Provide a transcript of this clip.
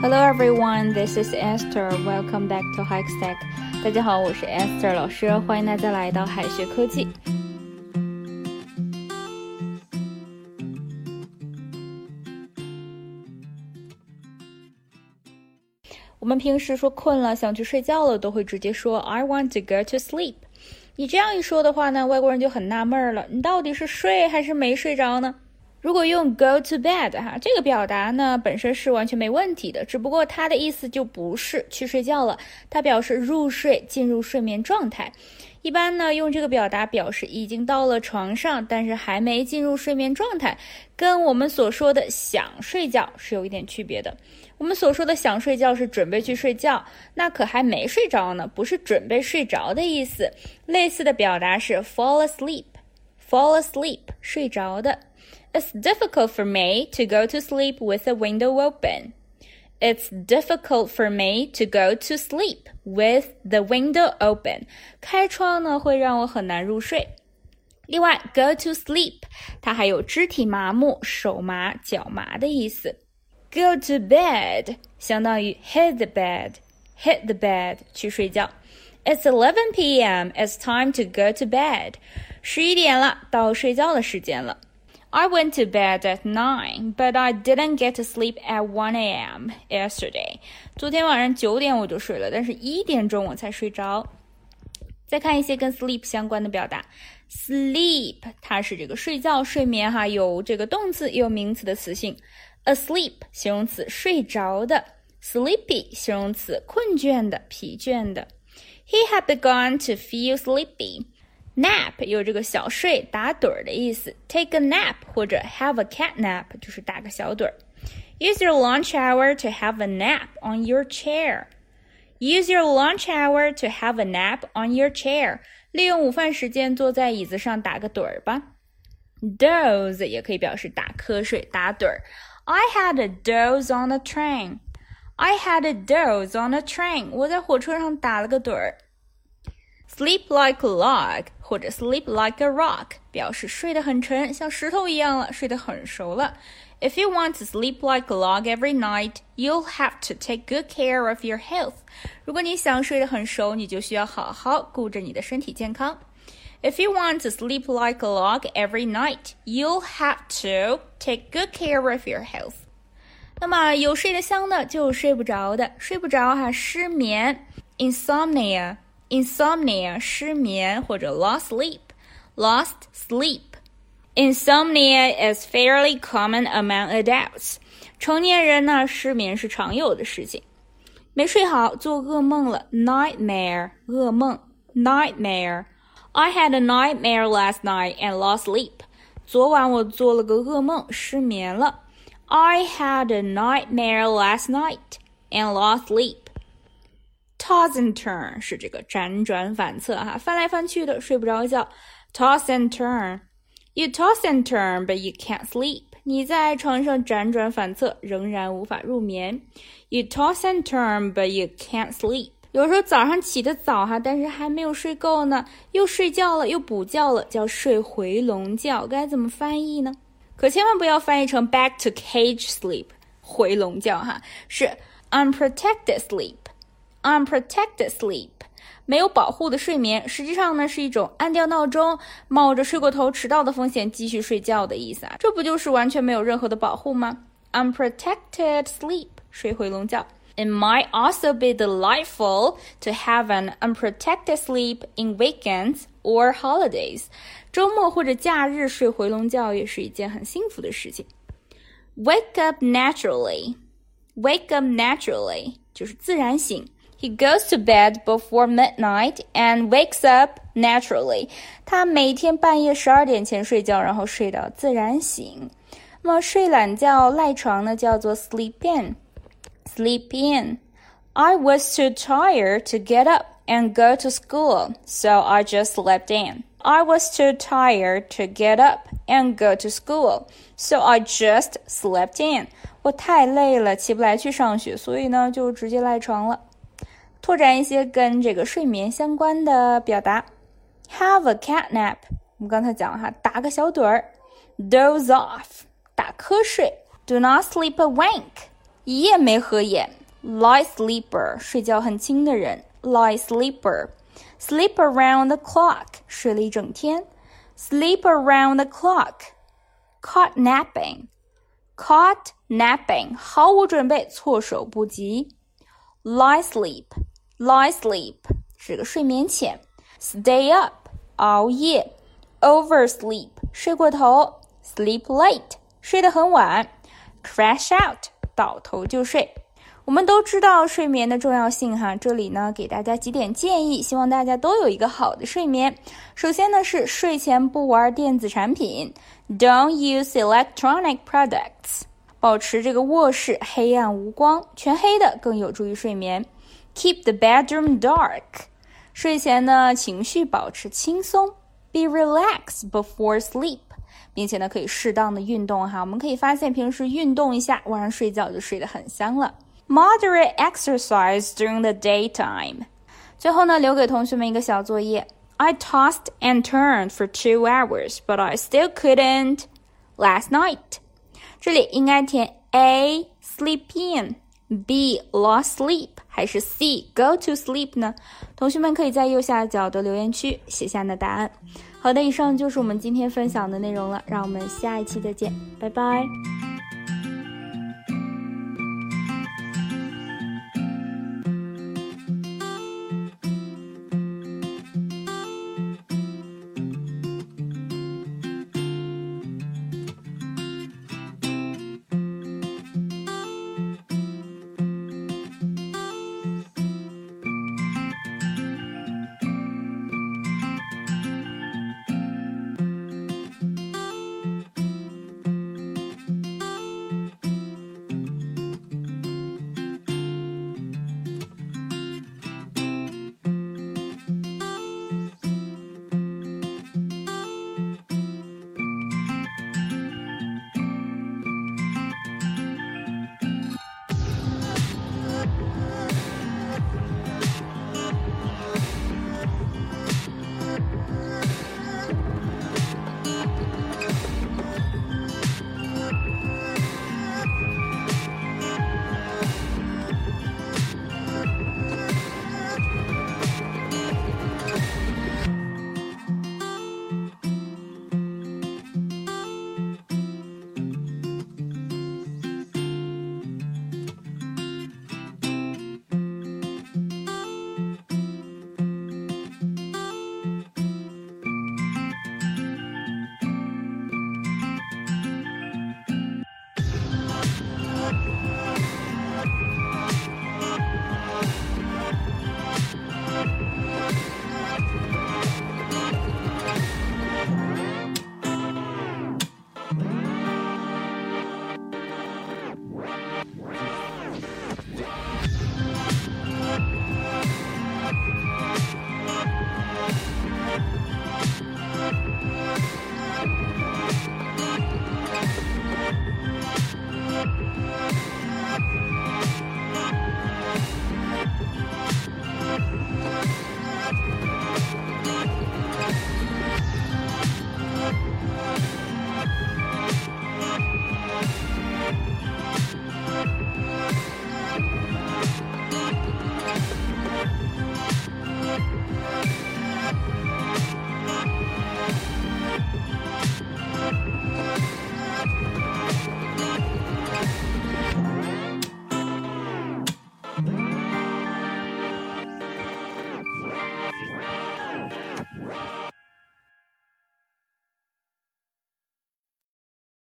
Hello everyone, this is Esther. Welcome back to Hikestack. 大家好，我是 Esther 老师，欢迎大家来到海学科技。我们平时说困了，想去睡觉了，都会直接说 I want to go to sleep。你这样一说的话呢，外国人就很纳闷了，你到底是睡还是没睡着呢？如果用 go to bed 哈，这个表达呢本身是完全没问题的，只不过它的意思就不是去睡觉了，它表示入睡，进入睡眠状态。一般呢用这个表达表示已经到了床上，但是还没进入睡眠状态，跟我们所说的想睡觉是有一点区别的。我们所说的想睡觉是准备去睡觉，那可还没睡着呢，不是准备睡着的意思。类似的表达是 fall asleep，fall asleep 睡着的。It's difficult for me to go to sleep with the window open. It's difficult for me to go to sleep with the window open. 开窗呢会让我很难入睡。另外，go to sleep 它还有肢体麻木、手麻、脚麻的意思。Go to bed 相当于 hit the bed, hit the bed 去睡觉。It's 11 p.m. It's time to go to bed. 十一点了，到睡觉的时间了。 I went to bed at nine, but I didn't get to sleep at one a.m. yesterday. 昨天晚上九点我就睡了，但是一点钟我才睡着。再看一些跟 sleep 相关的表达，sleep 它是这个睡觉、睡眠哈，有这个动词也有名词的词性。asleep 形容词睡着的，sleepy 形容词困倦的、疲倦的。He had begun to feel sleepy. Nap 有这个小睡、打盹儿的意思，take a nap 或者 have a cat nap 就是打个小盹儿。Use your lunch hour to have a nap on your chair. Use your lunch hour to have a nap on your chair. 利用午饭时间坐在椅子上打个盹儿吧。Doze 也可以表示打瞌睡、打盹儿。I had a doze on the train. I had a doze on the train. 我在火车上打了个盹儿。Sleep like a log 或者 sleep like a rock 表示睡得很沉，像石头一样了，睡得很熟了。If you want to sleep like a log every night, you'll have to take good care of your health. 如果你想睡得很熟，你就需要好好顾着你的身体健康。If you want to sleep like a log every night, you'll have to take good care of your health. 那么有睡得香的，就有睡不着的，睡不着哈，失眠，insomnia。 insomnia 失眠或者 lost sleep, lost sleep. Insomnia is fairly common among adults. 成年人呢失眠是常有的事情。没睡好，做噩梦了，nightmare 噩梦，nightmare。I had a nightmare last night and lost sleep. 昨晚我做了个噩梦，失眠了。I had a nightmare last night and lost sleep. Toss and turn 是这个辗转反侧哈，翻来翻去的，睡不着觉。Toss and turn, you toss and turn, but you can't sleep. 你在床上辗转反侧，仍然无法入眠。You toss and turn, but you can't sleep. 有时候早上起得早哈，但是还没有睡够呢，又睡觉了，又补觉了，叫睡回笼觉。该怎么翻译呢？可千万不要翻译成 back to cage sleep，回笼觉哈，是 unprotected sleep。Unprotected sleep，没有保护的睡眠，实际上呢是一种按掉闹钟，冒着睡过头迟到的风险继续睡觉的意思啊，这不就是完全没有任何的保护吗？Unprotected sleep，睡回笼觉。It might also be delightful to have an unprotected sleep in weekends or holidays。周末或者假日睡回笼觉也是一件很幸福的事情。Wake up naturally，wake up naturally 就是自然醒。 He goes to bed before midnight and wakes up naturally. 他每天半夜十二点前睡觉，然后睡到自然醒。那么睡懒觉、赖床呢，叫做 sleep in。Sleep in. I was too tired to get up and go to school, so I just slept in. I was too tired to get up and go to school, so I just slept in. 我太累了，起不来去上学，所以呢，就直接赖床了。 拓展一些跟这个睡眠相关的表达。Have a cat nap，我们刚才讲了哈，打个小盹儿。；doze off，打瞌睡。；do not sleep a wink，一夜没合眼。；light sleeper，睡觉很轻的人。；light sleeper；sleep around the clock，睡了一整天。；sleep around the clock；caught napping，caught napping，毫无准备，措手不及。；light sleep。Lie sleep 是个睡眠浅。stay up，熬夜。oversleep，睡过头。sleep late，睡得很晚。crash out，倒头就睡。我们都知道睡眠的重要性哈，这里呢给大家几点建议，希望大家都有一个好的睡眠。首先呢是睡前不玩电子产品，Don't use electronic products，保持这个卧室黑暗无光，全黑的更有助于睡眠。Keep the bedroom dark，睡前呢情绪保持轻松，Be relaxed before sleep，并且呢可以适当的运动哈，我们可以发现平时运动一下，晚上睡觉就睡得很香了。Moderate exercise during the daytime。最后呢，留给同学们一个小作业。I tossed and turned for two hours, but I still couldn't last night。这里应该填 A sleep in, B lost sleep 还是 C go to sleep 呢？同学们可以在右下角的留言区写下你的答案。好的，以上就是我们今天分享的内容了，让我们下一期再见，拜拜。